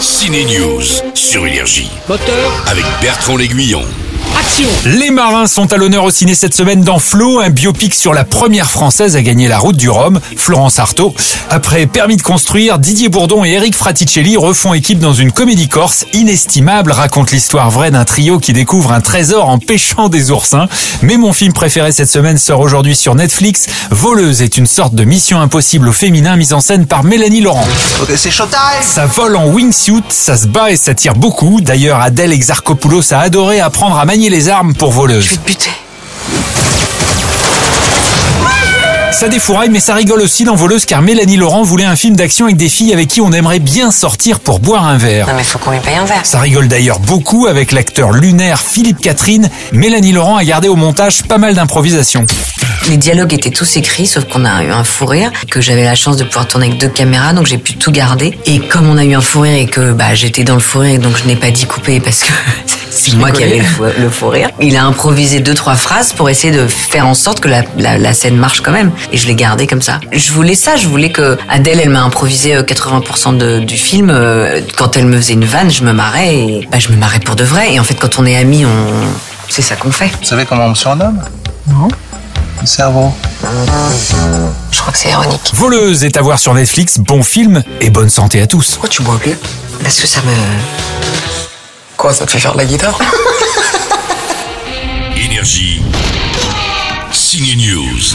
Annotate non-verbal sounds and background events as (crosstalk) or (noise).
Ciné News sur Énergie Moteur, avec Bertrand L'Aiguillon. Action Les marins sont à l'honneur au ciné cette semaine dans Flo, un biopic sur la première française à gagner la route du Rhum, Florence Artaud. Après Permis de construire, Didier Bourdon et Eric Fraticelli refont équipe dans une comédie corse inestimable, raconte l'histoire vraie d'un trio qui découvre un trésor en pêchant des oursins. Mais mon film préféré cette semaine sort aujourd'hui sur Netflix. Voleuse est une sorte de mission impossible au féminin mise en scène par Mélanie Laurent. Ok, c'est showtime Ça vole en wingsuit, ça se bat et ça tire beaucoup. D'ailleurs, Adèle Exarchopoulos a adoré apprendre à manier les armes pour voleuse. Je vais te buter. Ça défouraille, mais ça rigole aussi dans Voleuse car Mélanie Laurent voulait un film d'action avec des filles avec qui on aimerait bien sortir pour boire un verre. Non mais faut qu'on lui paye un verre. Ça rigole d'ailleurs beaucoup avec l'acteur lunaire Philippe Catherine. Mélanie Laurent a gardé au montage pas mal d'improvisation. Les dialogues étaient tous écrits, sauf qu'on a eu un fou rire, que j'avais la chance de pouvoir tourner avec deux caméras, donc j'ai pu tout garder. Et comme on a eu un fou rire et que bah, j'étais dans le fou rire, donc je n'ai pas dit couper parce que c'est moi qui avais le fou, le fou rire. Il a improvisé deux trois phrases pour essayer de faire en sorte que la, la, la scène marche quand même. Et je l'ai gardé comme ça. Je voulais ça, je voulais que Adèle, elle m'a improvisé euh, 80% de- du film. euh, Quand elle me faisait une vanne, je me marrais et bah, je me marrais pour de vrai. Et en fait, quand on est amis, on... c'est ça qu'on fait. Vous savez comment on me surnomme? Non. Le cerveau. Je crois que c'est ironique. Voleuse est à voir sur Netflix. Bon film et bonne santé à tous. Pourquoi tu bois plus? Parce que ça me... Quoi, ça te fait faire la guitare (laughs) Énergie. Ciné News.